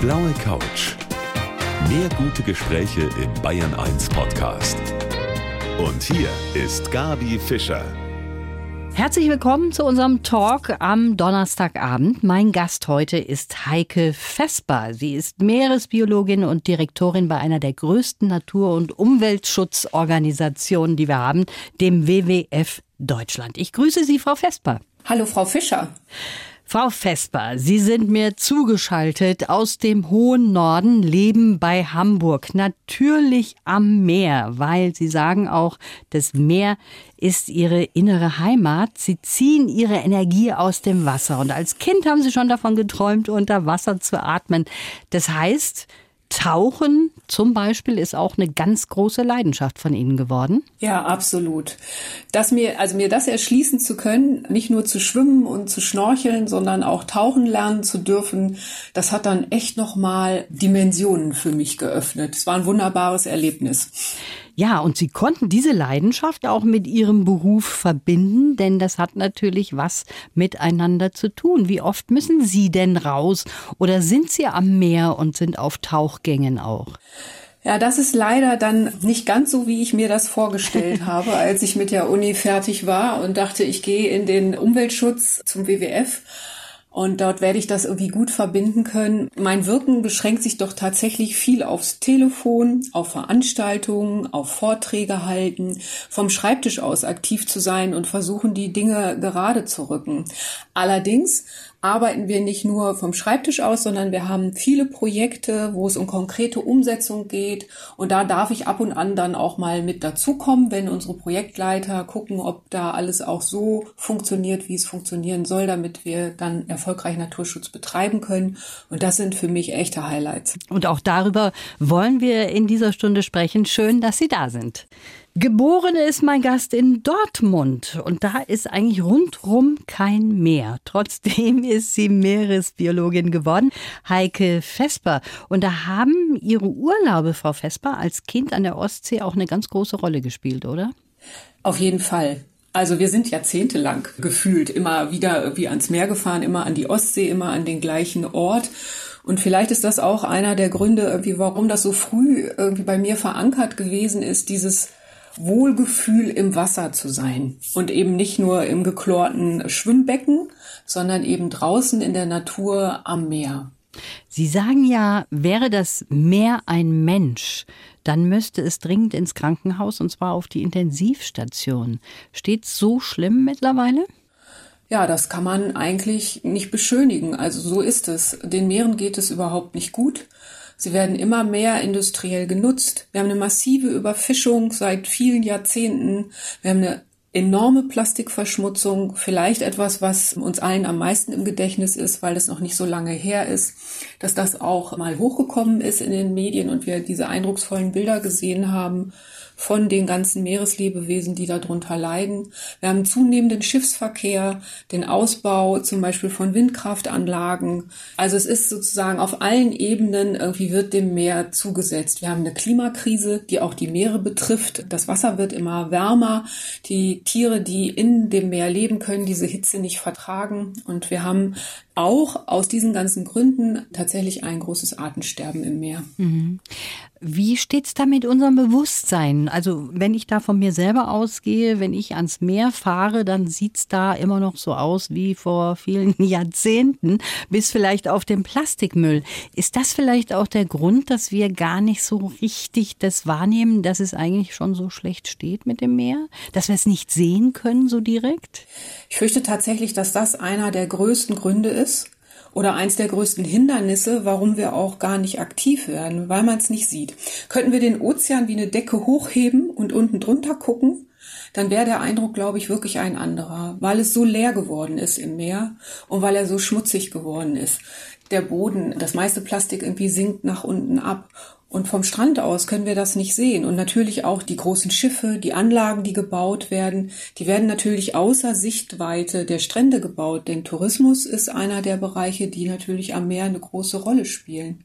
blaue Couch. Mehr gute Gespräche im Bayern 1 Podcast. Und hier ist Gabi Fischer. Herzlich willkommen zu unserem Talk am Donnerstagabend. Mein Gast heute ist Heike Vesper. Sie ist Meeresbiologin und Direktorin bei einer der größten Natur- und Umweltschutzorganisationen, die wir haben, dem WWF Deutschland. Ich grüße Sie, Frau Vesper. Hallo, Frau Fischer. Frau Vesper, Sie sind mir zugeschaltet aus dem hohen Norden, leben bei Hamburg, natürlich am Meer, weil Sie sagen auch, das Meer ist Ihre innere Heimat. Sie ziehen Ihre Energie aus dem Wasser und als Kind haben Sie schon davon geträumt, unter Wasser zu atmen. Das heißt, Tauchen zum Beispiel ist auch eine ganz große Leidenschaft von Ihnen geworden. Ja, absolut. Dass mir, also mir das erschließen zu können, nicht nur zu schwimmen und zu schnorcheln, sondern auch tauchen lernen zu dürfen, das hat dann echt nochmal Dimensionen für mich geöffnet. Es war ein wunderbares Erlebnis. Ja, und Sie konnten diese Leidenschaft auch mit Ihrem Beruf verbinden, denn das hat natürlich was miteinander zu tun. Wie oft müssen Sie denn raus oder sind Sie am Meer und sind auf Tauchgängen auch? Ja, das ist leider dann nicht ganz so, wie ich mir das vorgestellt habe, als ich mit der Uni fertig war und dachte, ich gehe in den Umweltschutz zum WWF und dort werde ich das irgendwie gut verbinden können. Mein Wirken beschränkt sich doch tatsächlich viel aufs Telefon, auf Veranstaltungen, auf Vorträge halten, vom Schreibtisch aus aktiv zu sein und versuchen, die Dinge gerade zu rücken. Allerdings arbeiten wir nicht nur vom Schreibtisch aus, sondern wir haben viele Projekte, wo es um konkrete Umsetzung geht. Und da darf ich ab und an dann auch mal mit dazukommen, wenn unsere Projektleiter gucken, ob da alles auch so funktioniert, wie es funktionieren soll, damit wir dann erfolgreich Naturschutz betreiben können. Und das sind für mich echte Highlights. Und auch darüber wollen wir in dieser Stunde sprechen. Schön, dass Sie da sind. Geboren ist mein Gast in Dortmund und da ist eigentlich rundrum kein Meer. Trotzdem ist sie Meeresbiologin geworden, Heike Vesper. Und da haben ihre Urlaube, Frau Vesper, als Kind an der Ostsee auch eine ganz große Rolle gespielt, oder? Auf jeden Fall. Also wir sind jahrzehntelang gefühlt immer wieder irgendwie ans Meer gefahren, immer an die Ostsee, immer an den gleichen Ort. Und vielleicht ist das auch einer der Gründe, irgendwie, warum das so früh irgendwie bei mir verankert gewesen ist, dieses Wohlgefühl im Wasser zu sein und eben nicht nur im geklorten Schwimmbecken, sondern eben draußen in der Natur am Meer. Sie sagen ja, wäre das Meer ein Mensch, dann müsste es dringend ins Krankenhaus und zwar auf die Intensivstation. Steht so schlimm mittlerweile? Ja, das kann man eigentlich nicht beschönigen. Also so ist es. Den Meeren geht es überhaupt nicht gut. Sie werden immer mehr industriell genutzt. Wir haben eine massive Überfischung seit vielen Jahrzehnten. Wir haben eine enorme Plastikverschmutzung, vielleicht etwas, was uns allen am meisten im Gedächtnis ist, weil es noch nicht so lange her ist, dass das auch mal hochgekommen ist in den Medien und wir diese eindrucksvollen Bilder gesehen haben von den ganzen Meereslebewesen, die darunter leiden. Wir haben zunehmenden Schiffsverkehr, den Ausbau zum Beispiel von Windkraftanlagen. Also es ist sozusagen auf allen Ebenen irgendwie wird dem Meer zugesetzt. Wir haben eine Klimakrise, die auch die Meere betrifft. Das Wasser wird immer wärmer. Die Tiere, die in dem Meer leben, können diese Hitze nicht vertragen. Und wir haben auch aus diesen ganzen Gründen tatsächlich ein großes Artensterben im Meer. Mhm. Wie steht's da mit unserem Bewusstsein? Also wenn ich da von mir selber ausgehe, wenn ich ans Meer fahre, dann sieht's da immer noch so aus wie vor vielen Jahrzehnten, bis vielleicht auf dem Plastikmüll. Ist das vielleicht auch der Grund, dass wir gar nicht so richtig das wahrnehmen, dass es eigentlich schon so schlecht steht mit dem Meer? Dass wir es nicht sehen können so direkt? Ich fürchte tatsächlich, dass das einer der größten Gründe ist oder eins der größten Hindernisse, warum wir auch gar nicht aktiv werden, weil man es nicht sieht. Könnten wir den Ozean wie eine Decke hochheben und unten drunter gucken, dann wäre der Eindruck, glaube ich, wirklich ein anderer, weil es so leer geworden ist im Meer und weil er so schmutzig geworden ist. Der Boden, das meiste Plastik irgendwie sinkt nach unten ab Und vom Strand aus können wir das nicht sehen. Und natürlich auch die großen Schiffe, die Anlagen, die gebaut werden, die werden natürlich außer Sichtweite der Strände gebaut. Denn Tourismus ist einer der Bereiche, die natürlich am Meer eine große Rolle spielen.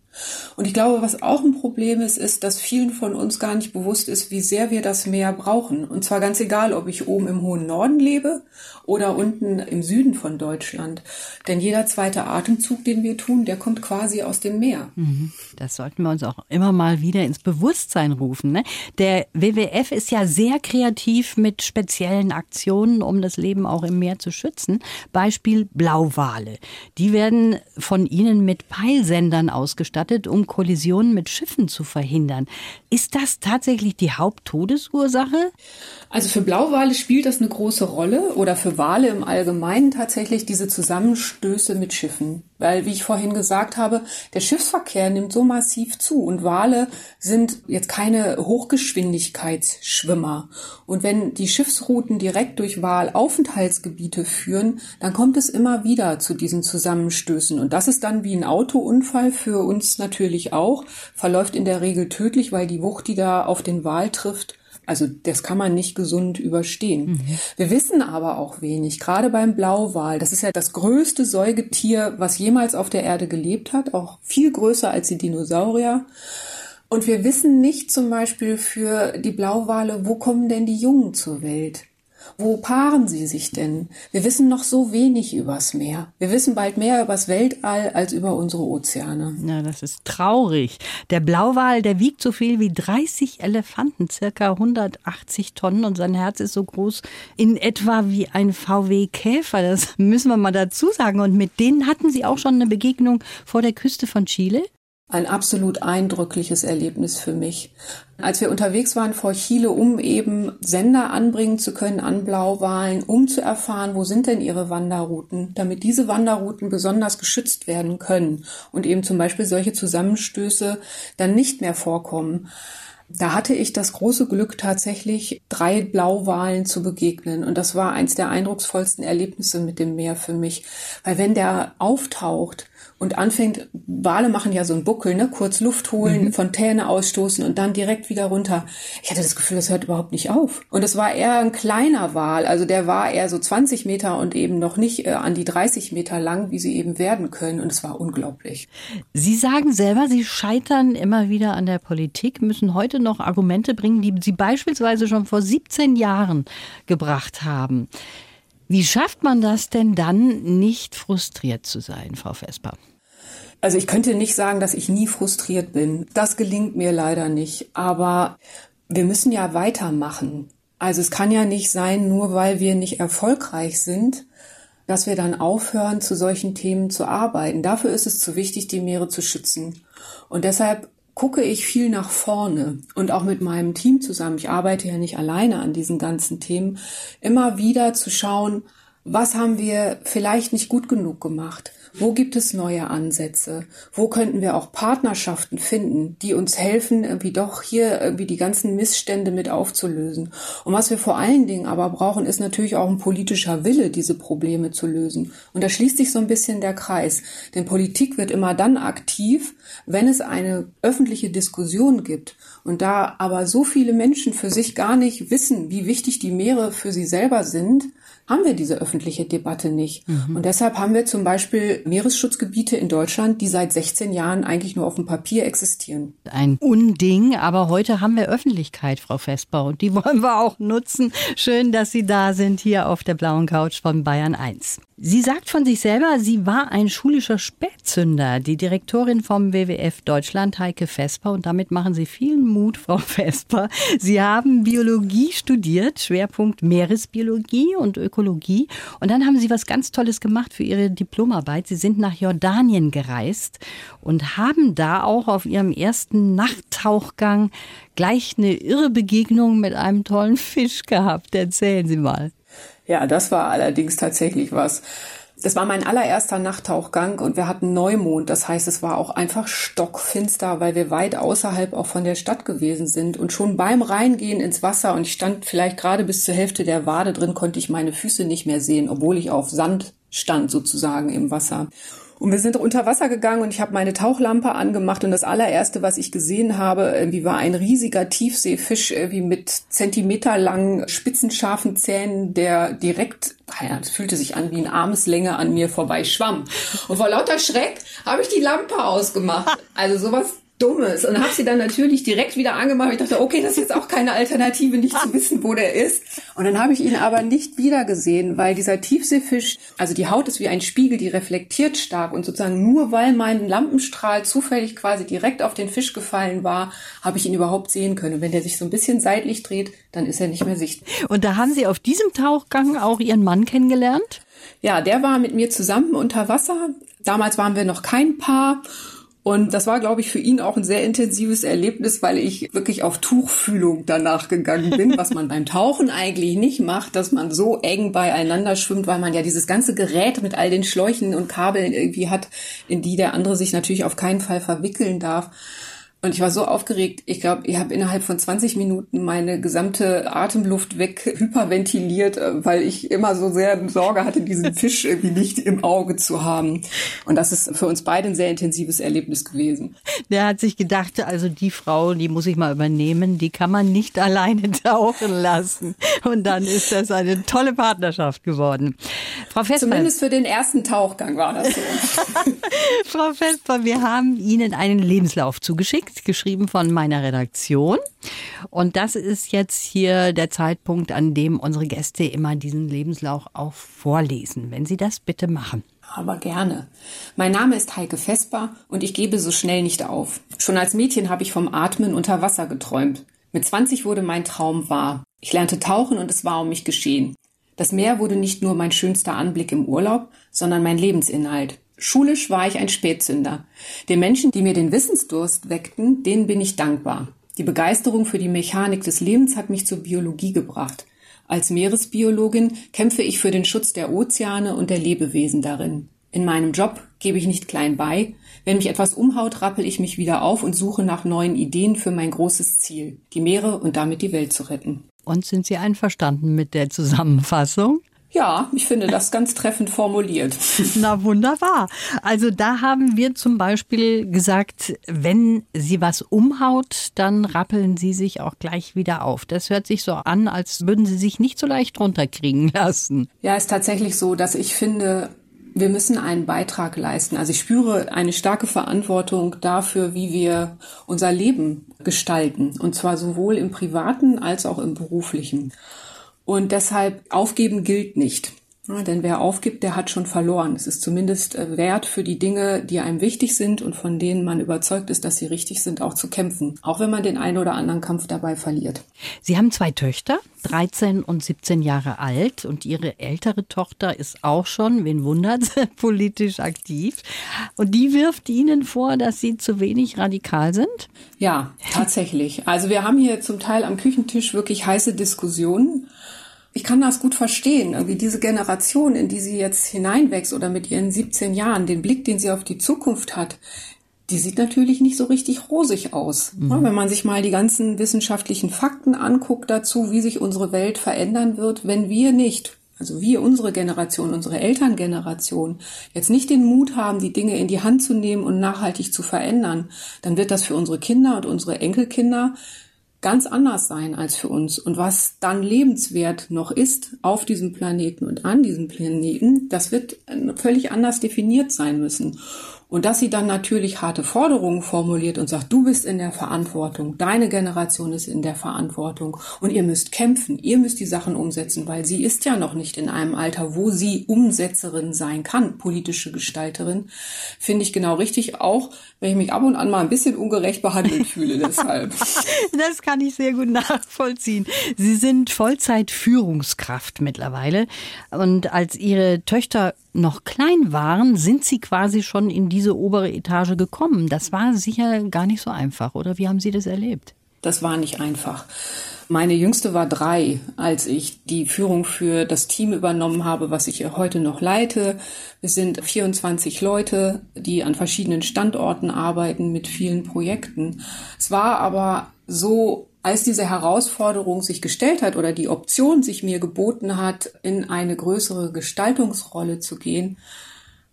Und ich glaube, was auch ein Problem ist, ist, dass vielen von uns gar nicht bewusst ist, wie sehr wir das Meer brauchen. Und zwar ganz egal, ob ich oben im hohen Norden lebe oder unten im Süden von Deutschland. Denn jeder zweite Atemzug, den wir tun, der kommt quasi aus dem Meer. Mhm. Das sollten wir uns auch immer mal wieder ins Bewusstsein rufen. Ne? Der WWF ist ja sehr kreativ mit speziellen Aktionen, um das Leben auch im Meer zu schützen. Beispiel Blauwale. Die werden von Ihnen mit Peilsendern ausgestattet gestattet, um Kollisionen mit Schiffen zu verhindern. Ist das tatsächlich die Haupttodesursache? Also für Blauwale spielt das eine große Rolle oder für Wale im Allgemeinen tatsächlich diese Zusammenstöße mit Schiffen. Weil, wie ich vorhin gesagt habe, der Schiffsverkehr nimmt so massiv zu und Wale sind jetzt keine Hochgeschwindigkeitsschwimmer. Und wenn die Schiffsrouten direkt durch Walaufenthaltsgebiete führen, dann kommt es immer wieder zu diesen Zusammenstößen. Und das ist dann wie ein Autounfall für uns natürlich auch, verläuft in der Regel tödlich, weil die Wucht, die da auf den Wal trifft, also das kann man nicht gesund überstehen. Mhm. Wir wissen aber auch wenig, gerade beim Blauwal. Das ist ja das größte Säugetier, was jemals auf der Erde gelebt hat, auch viel größer als die Dinosaurier. Und wir wissen nicht zum Beispiel für die Blauwale, wo kommen denn die Jungen zur Welt? Wo paaren sie sich denn? Wir wissen noch so wenig übers Meer. Wir wissen bald mehr übers Weltall als über unsere Ozeane. Ja, das ist traurig. Der Blauwal, der wiegt so viel wie 30 Elefanten, circa 180 Tonnen und sein Herz ist so groß in etwa wie ein VW Käfer. Das müssen wir mal dazu sagen. Und mit denen hatten Sie auch schon eine Begegnung vor der Küste von Chile? Ein absolut eindrückliches Erlebnis für mich. Als wir unterwegs waren vor Chile, um eben Sender anbringen zu können an Blauwalen, um zu erfahren, wo sind denn ihre Wanderrouten, damit diese Wanderrouten besonders geschützt werden können und eben zum Beispiel solche Zusammenstöße dann nicht mehr vorkommen. Da hatte ich das große Glück, tatsächlich drei Blauwalen zu begegnen. Und das war eins der eindrucksvollsten Erlebnisse mit dem Meer für mich. Weil wenn der auftaucht, und anfängt, Wale machen ja so einen Buckel, ne? kurz Luft holen, mhm. Fontäne ausstoßen und dann direkt wieder runter. Ich hatte das Gefühl, das hört überhaupt nicht auf. Und es war eher ein kleiner Wal, also der war eher so 20 Meter und eben noch nicht äh, an die 30 Meter lang, wie sie eben werden können. Und es war unglaublich. Sie sagen selber, Sie scheitern immer wieder an der Politik, müssen heute noch Argumente bringen, die Sie beispielsweise schon vor 17 Jahren gebracht haben. Wie schafft man das denn dann, nicht frustriert zu sein, Frau Vesper? Also ich könnte nicht sagen, dass ich nie frustriert bin. Das gelingt mir leider nicht. Aber wir müssen ja weitermachen. Also es kann ja nicht sein, nur weil wir nicht erfolgreich sind, dass wir dann aufhören, zu solchen Themen zu arbeiten. Dafür ist es zu wichtig, die Meere zu schützen. Und deshalb gucke ich viel nach vorne. Und auch mit meinem Team zusammen, ich arbeite ja nicht alleine an diesen ganzen Themen, immer wieder zu schauen, was haben wir vielleicht nicht gut genug gemacht? Wo gibt es neue Ansätze? Wo könnten wir auch Partnerschaften finden, die uns helfen, irgendwie doch hier irgendwie die ganzen Missstände mit aufzulösen? Und was wir vor allen Dingen aber brauchen, ist natürlich auch ein politischer Wille, diese Probleme zu lösen. Und da schließt sich so ein bisschen der Kreis. Denn Politik wird immer dann aktiv, wenn es eine öffentliche Diskussion gibt. Und da aber so viele Menschen für sich gar nicht wissen, wie wichtig die Meere für sie selber sind, haben wir diese öffentliche Debatte nicht. Mhm. Und deshalb haben wir zum Beispiel Meeresschutzgebiete in Deutschland, die seit 16 Jahren eigentlich nur auf dem Papier existieren. Ein Unding, aber heute haben wir Öffentlichkeit, Frau Vesper, und die wollen wir auch nutzen. Schön, dass Sie da sind hier auf der blauen Couch von Bayern 1. Sie sagt von sich selber, sie war ein schulischer Spätzünder. Die Direktorin vom WWF Deutschland, Heike Vesper, und damit machen Sie vielen Mut, Frau Vesper. Sie haben Biologie studiert, Schwerpunkt Meeresbiologie und Ökologie. Und dann haben Sie was ganz Tolles gemacht für Ihre Diplomarbeit. Sie sind nach Jordanien gereist und haben da auch auf Ihrem ersten Nachttauchgang gleich eine irre Begegnung mit einem tollen Fisch gehabt. Erzählen Sie mal. Ja, das war allerdings tatsächlich was. Das war mein allererster Nachttauchgang und wir hatten Neumond. Das heißt, es war auch einfach stockfinster, weil wir weit außerhalb auch von der Stadt gewesen sind. Und schon beim Reingehen ins Wasser und ich stand vielleicht gerade bis zur Hälfte der Wade drin, konnte ich meine Füße nicht mehr sehen, obwohl ich auf Sand stand sozusagen im Wasser. Und wir sind unter Wasser gegangen und ich habe meine Tauchlampe angemacht und das allererste, was ich gesehen habe, irgendwie war ein riesiger Tiefseefisch, wie mit zentimeterlangen, spitzenscharfen Zähnen, der direkt, naja, das fühlte sich an wie ein Armeslänge an mir vorbei schwamm. Und vor lauter Schreck habe ich die Lampe ausgemacht. Also sowas Dummes und habe sie dann natürlich direkt wieder angemacht. Ich dachte, okay, das ist jetzt auch keine Alternative, nicht zu wissen, wo der ist. Und dann habe ich ihn aber nicht wieder gesehen, weil dieser Tiefseefisch, also die Haut ist wie ein Spiegel, die reflektiert stark und sozusagen nur weil mein Lampenstrahl zufällig quasi direkt auf den Fisch gefallen war, habe ich ihn überhaupt sehen können. Wenn der sich so ein bisschen seitlich dreht, dann ist er nicht mehr sichtbar. Und da haben Sie auf diesem Tauchgang auch Ihren Mann kennengelernt? Ja, der war mit mir zusammen unter Wasser. Damals waren wir noch kein Paar. Und das war, glaube ich, für ihn auch ein sehr intensives Erlebnis, weil ich wirklich auf Tuchfühlung danach gegangen bin, was man beim Tauchen eigentlich nicht macht, dass man so eng beieinander schwimmt, weil man ja dieses ganze Gerät mit all den Schläuchen und Kabeln irgendwie hat, in die der andere sich natürlich auf keinen Fall verwickeln darf. Und ich war so aufgeregt. Ich glaube, ich habe innerhalb von 20 Minuten meine gesamte Atemluft weg hyperventiliert, äh, weil ich immer so sehr Sorge hatte, diesen Fisch irgendwie nicht im Auge zu haben. Und das ist für uns beide ein sehr intensives Erlebnis gewesen. Der hat sich gedacht, also die Frau, die muss ich mal übernehmen, die kann man nicht alleine tauchen lassen. Und dann ist das eine tolle Partnerschaft geworden. Frau Vesper. Zumindest für den ersten Tauchgang war das so. Frau Vesper, wir haben Ihnen einen Lebenslauf zugeschickt geschrieben von meiner Redaktion. Und das ist jetzt hier der Zeitpunkt, an dem unsere Gäste immer diesen Lebenslauf auch vorlesen. Wenn Sie das bitte machen. Aber gerne. Mein Name ist Heike Vesper und ich gebe so schnell nicht auf. Schon als Mädchen habe ich vom Atmen unter Wasser geträumt. Mit 20 wurde mein Traum wahr. Ich lernte tauchen und es war um mich geschehen. Das Meer wurde nicht nur mein schönster Anblick im Urlaub, sondern mein Lebensinhalt. Schulisch war ich ein Spätzünder. Den Menschen, die mir den Wissensdurst weckten, denen bin ich dankbar. Die Begeisterung für die Mechanik des Lebens hat mich zur Biologie gebracht. Als Meeresbiologin kämpfe ich für den Schutz der Ozeane und der Lebewesen darin. In meinem Job gebe ich nicht klein bei. Wenn mich etwas umhaut, rappel ich mich wieder auf und suche nach neuen Ideen für mein großes Ziel, die Meere und damit die Welt zu retten. Und sind Sie einverstanden mit der Zusammenfassung? Ja, ich finde das ganz treffend formuliert. Na wunderbar. Also da haben wir zum Beispiel gesagt, wenn sie was umhaut, dann rappeln sie sich auch gleich wieder auf. Das hört sich so an, als würden sie sich nicht so leicht runterkriegen lassen. Ja, ist tatsächlich so, dass ich finde, wir müssen einen Beitrag leisten. Also ich spüre eine starke Verantwortung dafür, wie wir unser Leben gestalten. Und zwar sowohl im privaten als auch im beruflichen. Und deshalb aufgeben gilt nicht. Ja, denn wer aufgibt, der hat schon verloren. Es ist zumindest äh, wert für die Dinge, die einem wichtig sind und von denen man überzeugt ist, dass sie richtig sind, auch zu kämpfen. Auch wenn man den einen oder anderen Kampf dabei verliert. Sie haben zwei Töchter, 13 und 17 Jahre alt und ihre ältere Tochter ist auch schon, wen wundert, politisch aktiv. Und die wirft Ihnen vor, dass Sie zu wenig radikal sind? Ja, tatsächlich. Also wir haben hier zum Teil am Küchentisch wirklich heiße Diskussionen ich kann das gut verstehen, irgendwie diese Generation, in die sie jetzt hineinwächst oder mit ihren 17 Jahren, den Blick, den sie auf die Zukunft hat, die sieht natürlich nicht so richtig rosig aus. Mhm. Wenn man sich mal die ganzen wissenschaftlichen Fakten anguckt dazu, wie sich unsere Welt verändern wird, wenn wir nicht, also wir, unsere Generation, unsere Elterngeneration, jetzt nicht den Mut haben, die Dinge in die Hand zu nehmen und nachhaltig zu verändern, dann wird das für unsere Kinder und unsere Enkelkinder ganz anders sein als für uns. Und was dann lebenswert noch ist auf diesem Planeten und an diesem Planeten, das wird völlig anders definiert sein müssen. Und dass sie dann natürlich harte Forderungen formuliert und sagt, du bist in der Verantwortung, deine Generation ist in der Verantwortung und ihr müsst kämpfen, ihr müsst die Sachen umsetzen, weil sie ist ja noch nicht in einem Alter, wo sie Umsetzerin sein kann, politische Gestalterin, finde ich genau richtig, auch wenn ich mich ab und an mal ein bisschen ungerecht behandelt fühle deshalb. das kann ich sehr gut nachvollziehen. Sie sind Vollzeit-Führungskraft mittlerweile und als Ihre Töchter noch klein waren, sind Sie quasi schon in diese obere Etage gekommen. Das war sicher gar nicht so einfach, oder wie haben Sie das erlebt? Das war nicht einfach. Meine jüngste war drei, als ich die Führung für das Team übernommen habe, was ich heute noch leite. Wir sind 24 Leute, die an verschiedenen Standorten arbeiten mit vielen Projekten. Es war aber so als diese Herausforderung sich gestellt hat oder die Option sich mir geboten hat, in eine größere Gestaltungsrolle zu gehen,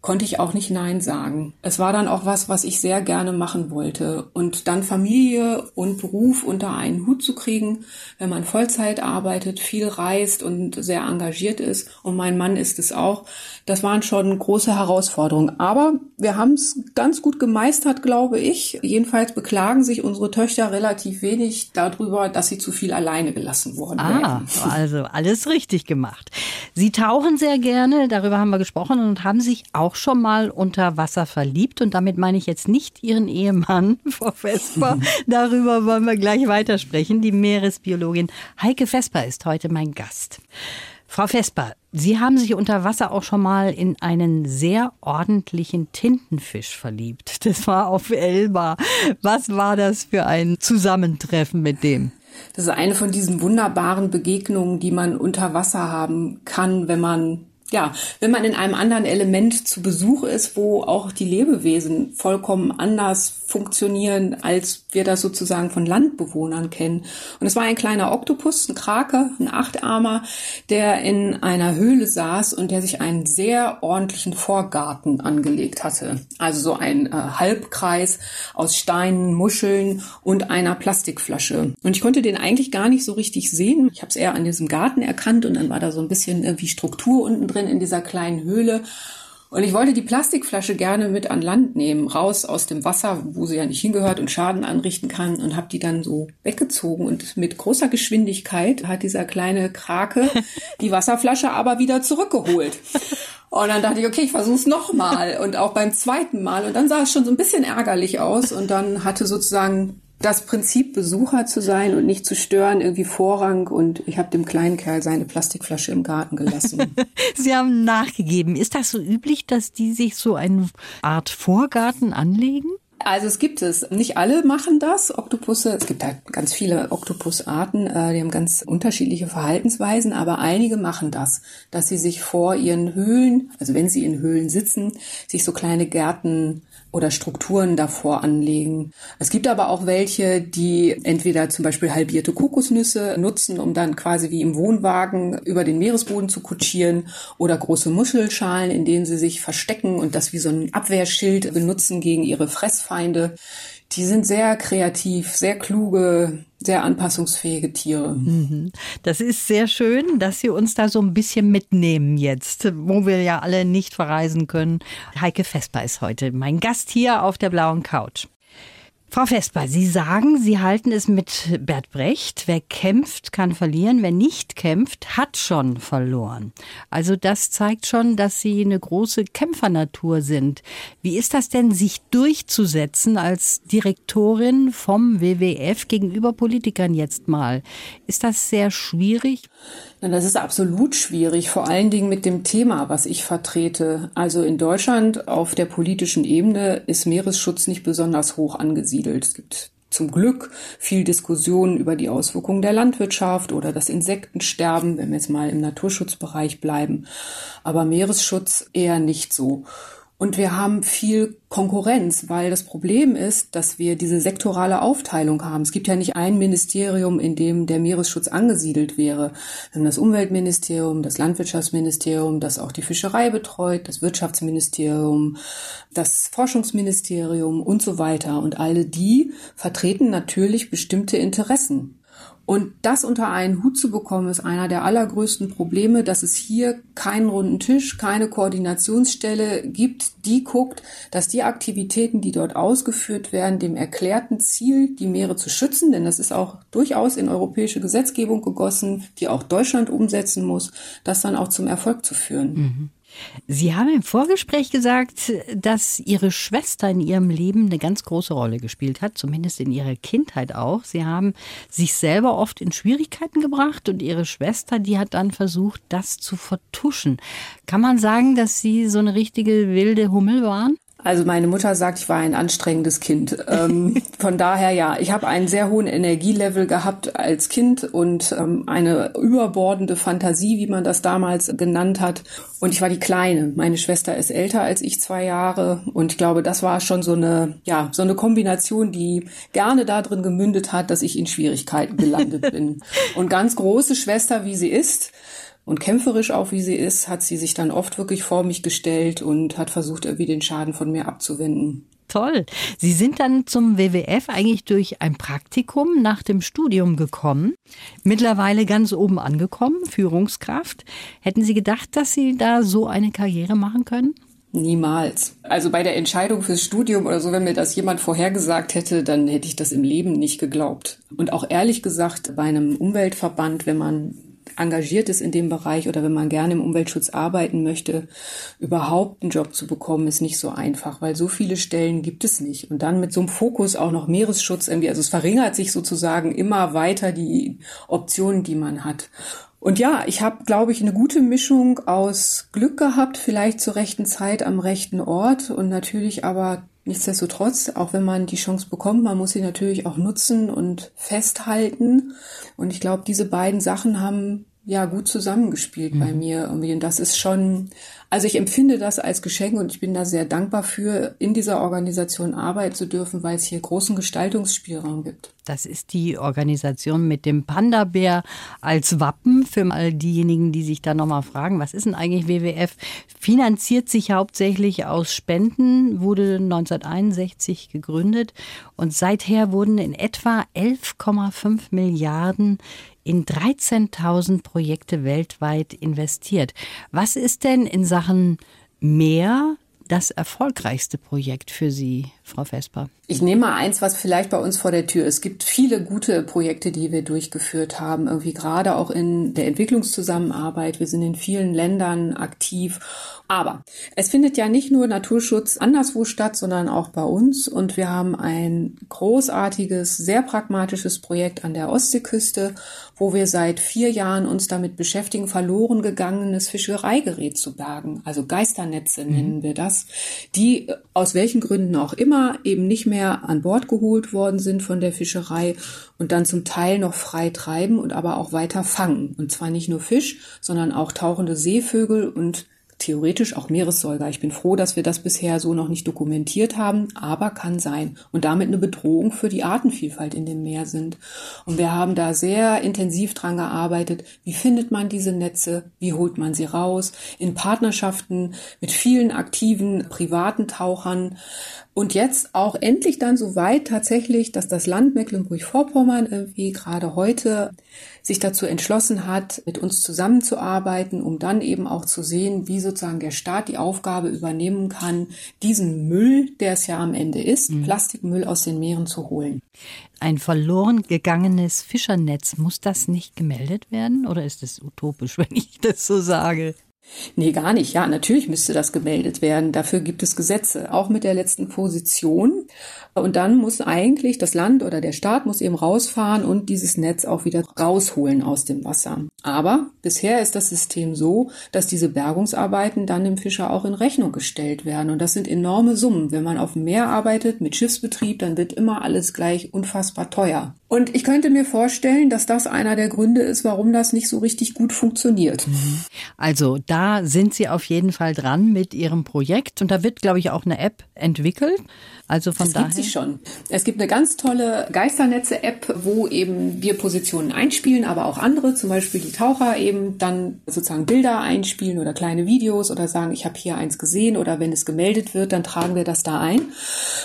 konnte ich auch nicht Nein sagen. Es war dann auch was, was ich sehr gerne machen wollte. Und dann Familie und Beruf unter einen Hut zu kriegen, wenn man Vollzeit arbeitet, viel reist und sehr engagiert ist. Und mein Mann ist es auch. Das waren schon große Herausforderungen. Aber wir haben es ganz gut gemeistert, glaube ich. Jedenfalls beklagen sich unsere Töchter relativ wenig darüber, dass sie zu viel alleine gelassen wurden. Ah, also alles richtig gemacht. Sie tauchen sehr gerne, darüber haben wir gesprochen und haben sich auch schon mal unter Wasser verliebt. Und damit meine ich jetzt nicht Ihren Ehemann, Frau Vesper. darüber wollen wir gleich weitersprechen. Die Meeresbiologin Heike Vesper ist heute mein Gast. Frau Vesper, Sie haben sich unter Wasser auch schon mal in einen sehr ordentlichen Tintenfisch verliebt. Das war auf Elba. Was war das für ein Zusammentreffen mit dem? Das ist eine von diesen wunderbaren Begegnungen, die man unter Wasser haben kann, wenn man ja, wenn man in einem anderen Element zu Besuch ist, wo auch die Lebewesen vollkommen anders funktionieren, als wir das sozusagen von Landbewohnern kennen. Und es war ein kleiner Oktopus, ein Krake, ein Achtarmer, der in einer Höhle saß und der sich einen sehr ordentlichen Vorgarten angelegt hatte. Also so ein äh, Halbkreis aus Steinen, Muscheln und einer Plastikflasche. Und ich konnte den eigentlich gar nicht so richtig sehen. Ich habe es eher an diesem Garten erkannt und dann war da so ein bisschen irgendwie Struktur unten drin in dieser kleinen Höhle. Und ich wollte die Plastikflasche gerne mit an Land nehmen, raus aus dem Wasser, wo sie ja nicht hingehört und Schaden anrichten kann und habe die dann so weggezogen und mit großer Geschwindigkeit hat dieser kleine Krake die Wasserflasche aber wieder zurückgeholt. Und dann dachte ich, okay, ich versuch's nochmal und auch beim zweiten Mal und dann sah es schon so ein bisschen ärgerlich aus und dann hatte sozusagen das Prinzip, Besucher zu sein und nicht zu stören, irgendwie Vorrang. Und ich habe dem kleinen Kerl seine Plastikflasche im Garten gelassen. Sie haben nachgegeben. Ist das so üblich, dass die sich so eine Art Vorgarten anlegen? Also es gibt es. Nicht alle machen das, Oktopusse. Es gibt halt ganz viele Oktopusarten, äh, die haben ganz unterschiedliche Verhaltensweisen, aber einige machen das, dass sie sich vor ihren Höhlen, also wenn sie in Höhlen sitzen, sich so kleine Gärten oder Strukturen davor anlegen. Es gibt aber auch welche, die entweder zum Beispiel halbierte Kokosnüsse nutzen, um dann quasi wie im Wohnwagen über den Meeresboden zu kutschieren oder große Muschelschalen, in denen sie sich verstecken und das wie so ein Abwehrschild benutzen gegen ihre Fressfeinde. Die sind sehr kreativ, sehr kluge, sehr anpassungsfähige Tiere. Mhm. Das ist sehr schön, dass Sie uns da so ein bisschen mitnehmen jetzt, wo wir ja alle nicht verreisen können. Heike Vesper ist heute mein Gast hier auf der blauen Couch. Frau Vesper, Sie sagen, Sie halten es mit Bert Brecht, wer kämpft, kann verlieren, wer nicht kämpft, hat schon verloren. Also das zeigt schon, dass Sie eine große Kämpfernatur sind. Wie ist das denn, sich durchzusetzen als Direktorin vom WWF gegenüber Politikern jetzt mal? Ist das sehr schwierig? Das ist absolut schwierig, vor allen Dingen mit dem Thema, was ich vertrete. Also in Deutschland auf der politischen Ebene ist Meeresschutz nicht besonders hoch angesiedelt. Es gibt zum Glück viel Diskussion über die Auswirkungen der Landwirtschaft oder das Insektensterben, wenn wir jetzt mal im Naturschutzbereich bleiben. Aber Meeresschutz eher nicht so. Und wir haben viel Konkurrenz, weil das Problem ist, dass wir diese sektorale Aufteilung haben. Es gibt ja nicht ein Ministerium, in dem der Meeresschutz angesiedelt wäre. Haben das Umweltministerium, das Landwirtschaftsministerium, das auch die Fischerei betreut, das Wirtschaftsministerium, das Forschungsministerium und so weiter. Und alle die vertreten natürlich bestimmte Interessen. Und das unter einen Hut zu bekommen, ist einer der allergrößten Probleme, dass es hier keinen runden Tisch, keine Koordinationsstelle gibt, die guckt, dass die Aktivitäten, die dort ausgeführt werden, dem erklärten Ziel, die Meere zu schützen, denn das ist auch durchaus in europäische Gesetzgebung gegossen, die auch Deutschland umsetzen muss, das dann auch zum Erfolg zu führen. Mhm. Sie haben im Vorgespräch gesagt, dass Ihre Schwester in Ihrem Leben eine ganz große Rolle gespielt hat, zumindest in Ihrer Kindheit auch. Sie haben sich selber oft in Schwierigkeiten gebracht und Ihre Schwester, die hat dann versucht, das zu vertuschen. Kann man sagen, dass Sie so eine richtige wilde Hummel waren? Also meine Mutter sagt, ich war ein anstrengendes Kind. Ähm, von daher ja, ich habe einen sehr hohen Energielevel gehabt als Kind und ähm, eine überbordende Fantasie, wie man das damals genannt hat. Und ich war die Kleine. Meine Schwester ist älter als ich zwei Jahre und ich glaube, das war schon so eine ja so eine Kombination, die gerne darin gemündet hat, dass ich in Schwierigkeiten gelandet bin. Und ganz große Schwester, wie sie ist, Und kämpferisch auch wie sie ist, hat sie sich dann oft wirklich vor mich gestellt und hat versucht, irgendwie den Schaden von mir abzuwenden. Toll. Sie sind dann zum WWF eigentlich durch ein Praktikum nach dem Studium gekommen. Mittlerweile ganz oben angekommen, Führungskraft. Hätten Sie gedacht, dass Sie da so eine Karriere machen können? Niemals. Also bei der Entscheidung fürs Studium oder so, wenn mir das jemand vorhergesagt hätte, dann hätte ich das im Leben nicht geglaubt. Und auch ehrlich gesagt, bei einem Umweltverband, wenn man engagiert ist in dem Bereich oder wenn man gerne im Umweltschutz arbeiten möchte, überhaupt einen Job zu bekommen, ist nicht so einfach, weil so viele Stellen gibt es nicht. Und dann mit so einem Fokus auch noch Meeresschutz irgendwie, also es verringert sich sozusagen immer weiter die Optionen, die man hat. Und ja, ich habe, glaube ich, eine gute Mischung aus Glück gehabt, vielleicht zur rechten Zeit am rechten Ort und natürlich aber nichtsdestotrotz, auch wenn man die Chance bekommt, man muss sie natürlich auch nutzen und festhalten. Und ich glaube, diese beiden Sachen haben ja gut zusammengespielt mhm. bei mir irgendwie. Und das ist schon, also ich empfinde das als Geschenk und ich bin da sehr dankbar für, in dieser Organisation arbeiten zu dürfen, weil es hier großen Gestaltungsspielraum gibt. Das ist die Organisation mit dem Panda-Bär als Wappen für all diejenigen, die sich da nochmal fragen, was ist denn eigentlich WWF? Finanziert sich hauptsächlich aus Spenden, wurde 1961 gegründet und seither wurden in etwa 11,5 Milliarden in 13.000 Projekte weltweit investiert. Was ist denn in Sachen Meer das erfolgreichste Projekt für Sie, Frau Vesper? Ich nehme mal eins, was vielleicht bei uns vor der Tür ist. Es gibt viele gute Projekte, die wir durchgeführt haben, irgendwie gerade auch in der Entwicklungszusammenarbeit. Wir sind in vielen Ländern aktiv. Aber es findet ja nicht nur Naturschutz anderswo statt, sondern auch bei uns. Und wir haben ein großartiges, sehr pragmatisches Projekt an der Ostseeküste, wo wir seit vier Jahren uns damit beschäftigen, verloren gegangenes Fischereigerät zu bergen. Also Geisternetze nennen mhm. wir das, die aus welchen Gründen auch immer eben nicht mehr mehr an Bord geholt worden sind von der Fischerei und dann zum Teil noch frei treiben und aber auch weiter fangen. Und zwar nicht nur Fisch, sondern auch tauchende Seevögel und theoretisch auch Meeressäuger. Ich bin froh, dass wir das bisher so noch nicht dokumentiert haben, aber kann sein und damit eine Bedrohung für die Artenvielfalt in dem Meer sind. Und wir haben da sehr intensiv dran gearbeitet. Wie findet man diese Netze? Wie holt man sie raus? In Partnerschaften mit vielen aktiven privaten Tauchern. Und jetzt auch endlich dann so weit tatsächlich, dass das Land Mecklenburg-Vorpommern irgendwie gerade heute sich dazu entschlossen hat, mit uns zusammenzuarbeiten, um dann eben auch zu sehen, wie sozusagen der Staat die Aufgabe übernehmen kann, diesen Müll, der es ja am Ende ist, mhm. Plastikmüll aus den Meeren zu holen. Ein verloren gegangenes Fischernetz, muss das nicht gemeldet werden oder ist es utopisch, wenn ich das so sage? Nee, gar nicht. Ja, natürlich müsste das gemeldet werden. Dafür gibt es Gesetze, auch mit der letzten Position. Und dann muss eigentlich das Land oder der Staat muss eben rausfahren und dieses Netz auch wieder rausholen aus dem Wasser. Aber bisher ist das System so, dass diese Bergungsarbeiten dann dem Fischer auch in Rechnung gestellt werden. Und das sind enorme Summen. Wenn man auf dem Meer arbeitet mit Schiffsbetrieb, dann wird immer alles gleich unfassbar teuer. Und ich könnte mir vorstellen, dass das einer der Gründe ist, warum das nicht so richtig gut funktioniert. Also da sind Sie auf jeden Fall dran mit Ihrem Projekt und da wird, glaube ich, auch eine App entwickelt. Also von das daher. Gibt sie schon. Es gibt eine ganz tolle Geisternetze-App, wo eben wir Positionen einspielen, aber auch andere, zum Beispiel die Taucher eben dann sozusagen Bilder einspielen oder kleine Videos oder sagen, ich habe hier eins gesehen oder wenn es gemeldet wird, dann tragen wir das da ein.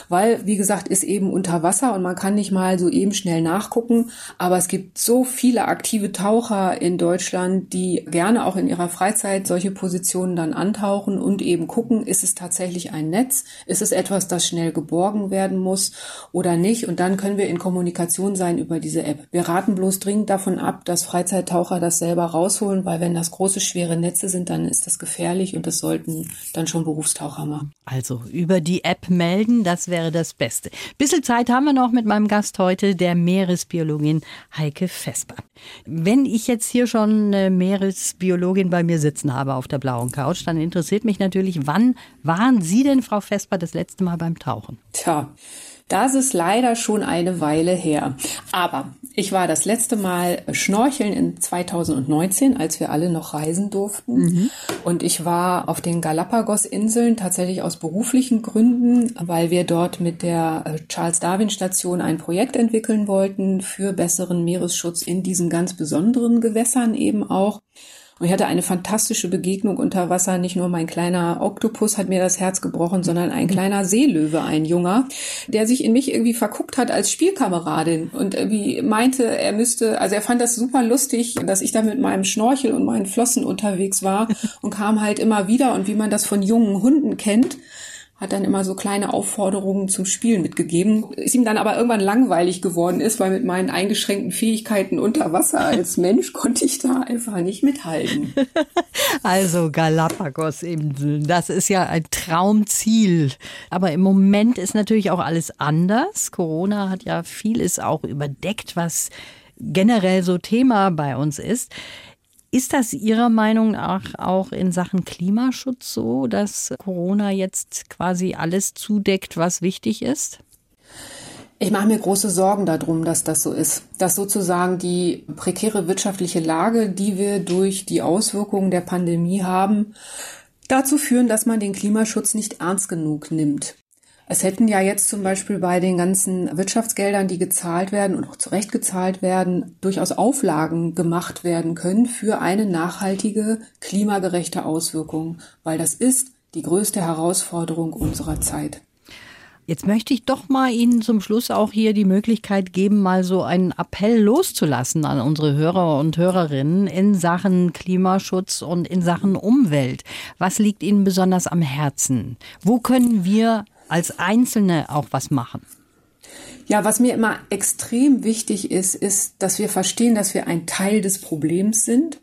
Weil, wie gesagt, ist eben unter Wasser und man kann nicht mal so eben schnell nachgucken. Aber es gibt so viele aktive Taucher in Deutschland, die gerne auch in ihrer Freizeit solche Positionen dann antauchen und eben gucken, ist es tatsächlich ein Netz? Ist es etwas, das schnell geborgen werden muss oder nicht? Und dann können wir in Kommunikation sein über diese App. Wir raten bloß dringend davon ab, dass Freizeittaucher das selber rausholen, weil wenn das große, schwere Netze sind, dann ist das gefährlich und das sollten dann schon Berufstaucher machen. Also über die App melden, das wäre das Beste. Bisschen Zeit haben wir noch mit meinem Gast heute, der Meeresbiologin Heike Vesper. Wenn ich jetzt hier schon eine Meeresbiologin bei mir sitzen habe auf der blauen Couch, dann interessiert mich natürlich, wann waren Sie denn, Frau Vesper, das letzte Mal beim Tauchen? Tja, das ist leider schon eine Weile her. Aber ich war das letzte Mal schnorcheln in 2019, als wir alle noch reisen durften. Mhm. Und ich war auf den Galapagos-Inseln tatsächlich aus beruflichen Gründen, weil wir dort mit der äh, Charles Darwin Station ein Projekt entwickeln wollten für besseren Meeresschutz in diesen ganz besonderen Gewässern eben auch. Und ich hatte eine fantastische Begegnung unter Wasser. Nicht nur mein kleiner Oktopus hat mir das Herz gebrochen, sondern ein kleiner Seelöwe, ein Junger, der sich in mich irgendwie verguckt hat als Spielkameradin und irgendwie meinte, er müsste, also er fand das super lustig, dass ich da mit meinem Schnorchel und meinen Flossen unterwegs war und kam halt immer wieder und wie man das von jungen Hunden kennt, hat dann immer so kleine Aufforderungen zum Spielen mitgegeben. Ist ihm dann aber irgendwann langweilig geworden ist, weil mit meinen eingeschränkten Fähigkeiten unter Wasser als Mensch konnte ich da einfach nicht mithalten. Also Galapagos-Inseln, das ist ja ein Traumziel. Aber im Moment ist natürlich auch alles anders. Corona hat ja vieles auch überdeckt, was generell so Thema bei uns ist. Ist das Ihrer Meinung nach auch in Sachen Klimaschutz so, dass Corona jetzt quasi alles zudeckt, was wichtig ist? Ich mache mir große Sorgen darum, dass das so ist. Dass sozusagen die prekäre wirtschaftliche Lage, die wir durch die Auswirkungen der Pandemie haben, dazu führen, dass man den Klimaschutz nicht ernst genug nimmt. Es hätten ja jetzt zum Beispiel bei den ganzen Wirtschaftsgeldern, die gezahlt werden und auch zurecht gezahlt werden, durchaus Auflagen gemacht werden können für eine nachhaltige, klimagerechte Auswirkung, weil das ist die größte Herausforderung unserer Zeit. Jetzt möchte ich doch mal Ihnen zum Schluss auch hier die Möglichkeit geben, mal so einen Appell loszulassen an unsere Hörer und Hörerinnen in Sachen Klimaschutz und in Sachen Umwelt. Was liegt Ihnen besonders am Herzen? Wo können wir als Einzelne auch was machen? Ja, was mir immer extrem wichtig ist, ist, dass wir verstehen, dass wir ein Teil des Problems sind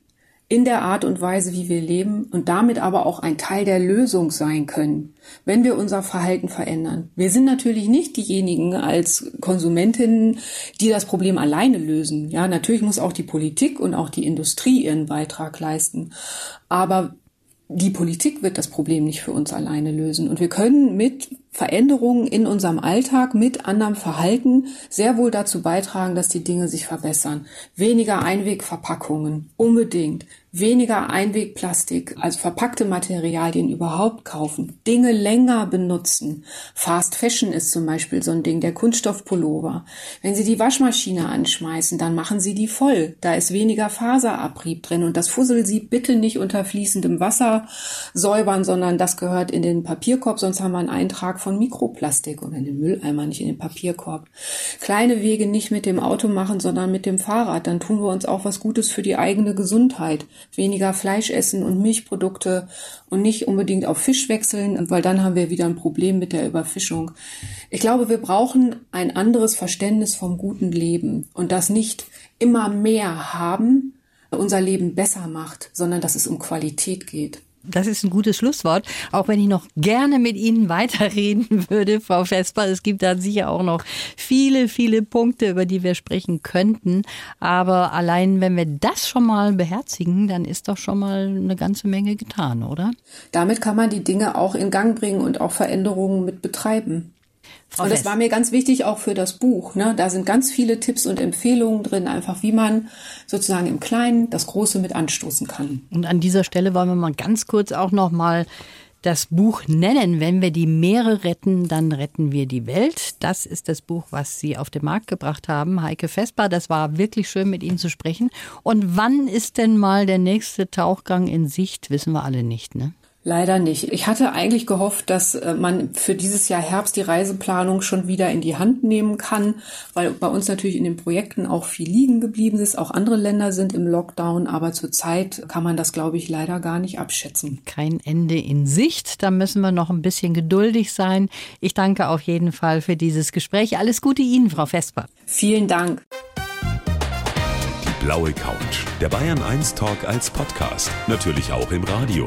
in der Art und Weise, wie wir leben und damit aber auch ein Teil der Lösung sein können, wenn wir unser Verhalten verändern. Wir sind natürlich nicht diejenigen als Konsumentinnen, die das Problem alleine lösen. Ja, natürlich muss auch die Politik und auch die Industrie ihren Beitrag leisten. Aber die Politik wird das Problem nicht für uns alleine lösen. Und wir können mit Veränderungen in unserem Alltag, mit anderem Verhalten sehr wohl dazu beitragen, dass die Dinge sich verbessern. Weniger Einwegverpackungen, unbedingt weniger Einwegplastik, also verpackte Materialien überhaupt kaufen, Dinge länger benutzen. Fast Fashion ist zum Beispiel so ein Ding, der Kunststoffpullover. Wenn Sie die Waschmaschine anschmeißen, dann machen Sie die voll. Da ist weniger Faserabrieb drin und das Fussel Sie bitte nicht unter fließendem Wasser säubern, sondern das gehört in den Papierkorb, sonst haben wir einen Eintrag von Mikroplastik oder in den Mülleimer, nicht in den Papierkorb. Kleine Wege nicht mit dem Auto machen, sondern mit dem Fahrrad, dann tun wir uns auch was Gutes für die eigene Gesundheit weniger Fleisch essen und Milchprodukte und nicht unbedingt auf Fisch wechseln, weil dann haben wir wieder ein Problem mit der Überfischung. Ich glaube, wir brauchen ein anderes Verständnis vom guten Leben und das nicht immer mehr haben unser Leben besser macht, sondern dass es um Qualität geht. Das ist ein gutes Schlusswort, auch wenn ich noch gerne mit Ihnen weiterreden würde, Frau Vesper. Es gibt da sicher auch noch viele, viele Punkte, über die wir sprechen könnten. Aber allein, wenn wir das schon mal beherzigen, dann ist doch schon mal eine ganze Menge getan, oder? Damit kann man die Dinge auch in Gang bringen und auch Veränderungen mit betreiben. Und das war mir ganz wichtig auch für das Buch. Ne? Da sind ganz viele Tipps und Empfehlungen drin, einfach wie man sozusagen im Kleinen das Große mit anstoßen kann. Und an dieser Stelle wollen wir mal ganz kurz auch noch mal das Buch nennen. Wenn wir die Meere retten, dann retten wir die Welt. Das ist das Buch, was Sie auf den Markt gebracht haben, Heike Vesper. Das war wirklich schön, mit Ihnen zu sprechen. Und wann ist denn mal der nächste Tauchgang in Sicht? Wissen wir alle nicht, ne? Leider nicht. Ich hatte eigentlich gehofft, dass äh, man für dieses Jahr Herbst die Reiseplanung schon wieder in die Hand nehmen kann, weil bei uns natürlich in den Projekten auch viel liegen geblieben ist. Auch andere Länder sind im Lockdown, aber zurzeit kann man das, glaube ich, leider gar nicht abschätzen. Kein Ende in Sicht. Da müssen wir noch ein bisschen geduldig sein. Ich danke auf jeden Fall für dieses Gespräch. Alles Gute Ihnen, Frau Vesper. Vielen Dank. Die blaue Couch. Der Bayern 1 Talk als Podcast. Natürlich auch im Radio.